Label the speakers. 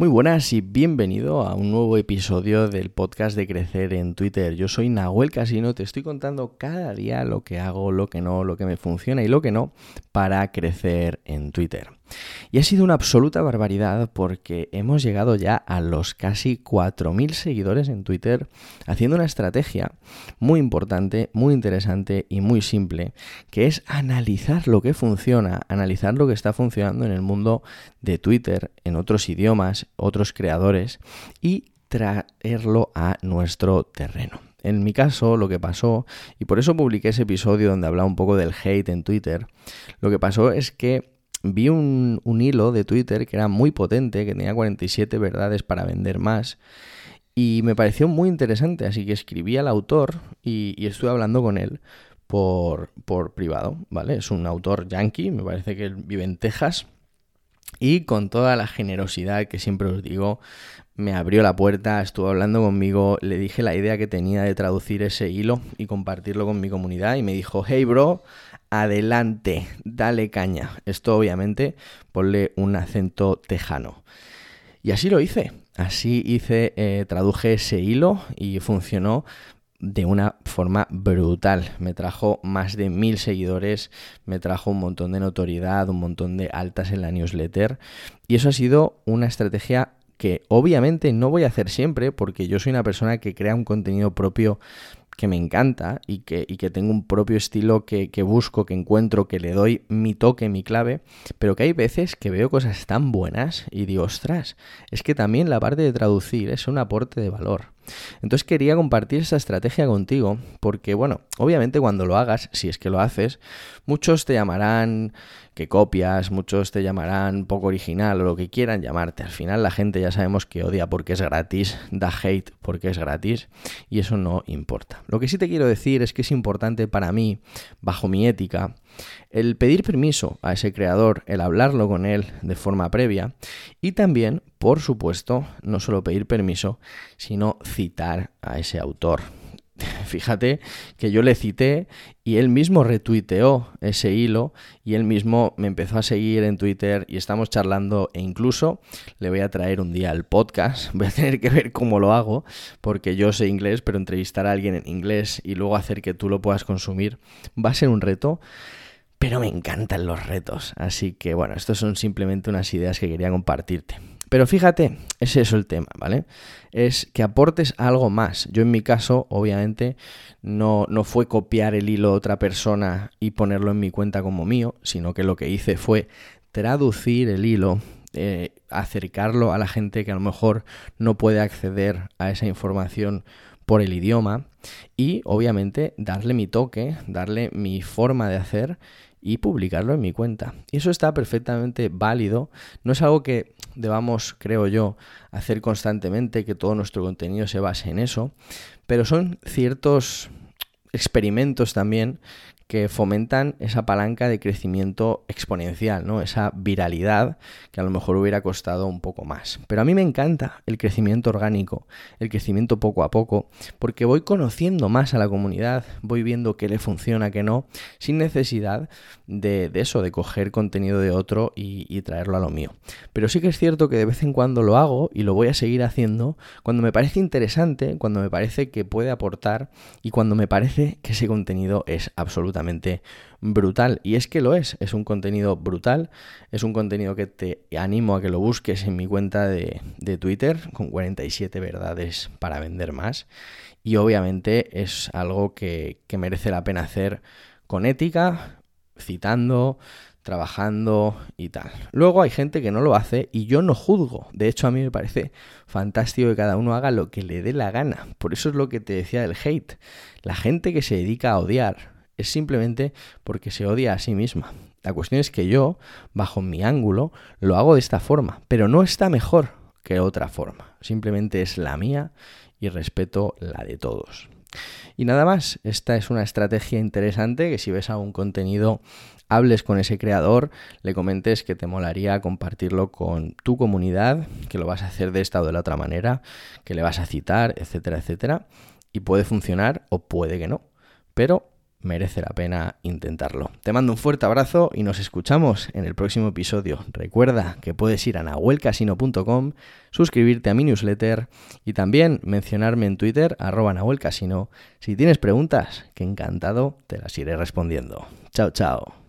Speaker 1: Muy buenas y bienvenido a un nuevo episodio del podcast de Crecer en Twitter. Yo soy Nahuel Casino, te estoy contando cada día lo que hago, lo que no, lo que me funciona y lo que no para crecer en Twitter. Y ha sido una absoluta barbaridad porque hemos llegado ya a los casi 4.000 seguidores en Twitter haciendo una estrategia muy importante, muy interesante y muy simple, que es analizar lo que funciona, analizar lo que está funcionando en el mundo de Twitter, en otros idiomas, otros creadores y traerlo a nuestro terreno. En mi caso, lo que pasó, y por eso publiqué ese episodio donde hablaba un poco del hate en Twitter, lo que pasó es que vi un, hilo de Twitter que era muy potente, que tenía 47 verdades para vender más. Y me pareció muy interesante, así que escribí al autor y, estuve hablando con él por, por, privado, ¿vale? Es un autor yankee, me parece que vive en Texas. Y con toda la generosidad que siempre os digo, me abrió la puerta, estuvo hablando conmigo, le dije la idea que tenía de traducir ese hilo y compartirlo con mi comunidad y me dijo, hey bro, adelante, dale caña. Esto obviamente ponle un acento tejano. Y así lo hice. Así hice, eh, traduje ese hilo y funcionó de una forma brutal. Me trajo más de mil seguidores, me trajo un montón de notoriedad, un montón de altas en la newsletter. Y eso ha sido una estrategia que obviamente no voy a hacer siempre porque yo soy una persona que crea un contenido propio que me encanta y que, que tengo un propio estilo que, que, busco, que encuentro, que le doy mi toque, mi clave, pero que hay veces que veo cosas tan buenas y digo, ostras, es que también la parte de traducir es un aporte de valor. Entonces quería compartir esa estrategia contigo porque, bueno, obviamente cuando lo hagas, si es que lo haces, muchos te llamarán que copias, muchos te llamarán poco original o lo que quieran llamarte. Al final la gente ya sabemos que odia porque es gratis, da hate porque es gratis y eso no importa. Lo que sí te quiero decir es que es importante para mí, bajo mi ética, el pedir permiso a ese creador, el hablarlo con él de forma previa y también, por supuesto, no solo pedir permiso, sino citar a ese autor. Fíjate que yo le cité y él mismo retuiteó ese hilo y él mismo me empezó a seguir en Twitter y estamos charlando e incluso le voy a traer un día al podcast. Voy a tener que ver cómo lo hago porque yo sé inglés, pero entrevistar a alguien en inglés y luego hacer que tú lo puedas consumir va a ser un reto pero me encantan los retos. Así que bueno, estos son simplemente unas ideas que quería compartirte. Pero fíjate, es eso el tema, ¿vale? Es que aportes algo más. Yo en mi caso, obviamente, no, no fue copiar el hilo de otra persona y ponerlo en mi cuenta como mío, sino que lo que hice fue traducir el hilo eh, acercarlo a la gente que a lo mejor no puede acceder a esa información por el idioma y obviamente darle mi toque, darle mi forma de hacer y publicarlo en mi cuenta. Y eso está perfectamente válido. No es algo que debamos, creo yo, hacer constantemente, que todo nuestro contenido se base en eso, pero son ciertos experimentos también que fomentan esa palanca de crecimiento exponencial, ¿no? Esa viralidad que a lo mejor hubiera costado un poco más. Pero a mí me encanta el crecimiento orgánico, el crecimiento poco a poco, porque voy conociendo más a la comunidad, voy viendo qué le funciona, qué no, sin necesidad de, eso, de coger contenido de otro y, y traerlo a lo mío. Pero sí que es cierto que de vez en cuando lo hago y lo voy a seguir haciendo cuando me parece interesante, cuando me parece que puede aportar y cuando me parece que ese contenido es absolutamente brutal. Y es que lo es, es un contenido brutal, es un contenido que te animo a que lo busques en mi cuenta de, Twitter, con 47 verdades para vender más. Y obviamente es algo que, que merece la pena hacer con ética, citando, trabajando y tal. Luego hay gente que no lo hace y yo no juzgo. De hecho, a mí me parece fantástico que cada uno haga lo que le dé la gana. Por eso es lo que te decía del hate. La gente que se dedica a odiar es simplemente porque se odia a sí misma. La cuestión es que yo, bajo mi ángulo, lo hago de esta forma, pero no está mejor que otra forma. Simplemente es la mía y respeto la de todos. Y nada más, esta es una estrategia interesante que si ves algún contenido, hables con ese creador, le comentes que te molaría compartirlo con tu comunidad, que lo vas a hacer de esta o de la otra manera, que le vas a citar, etcétera, etcétera. Y puede funcionar o puede que no. Pero merece la pena intentarlo. Te mando un fuerte abrazo y nos escuchamos en el próximo episodio. Recuerda que puedes ir a nahuelcasino.com, suscribirte a mi newsletter y también mencionarme en Twitter, arroba nahuelcasino, si tienes preguntas, que encantado te las iré respondiendo. Chao, chao.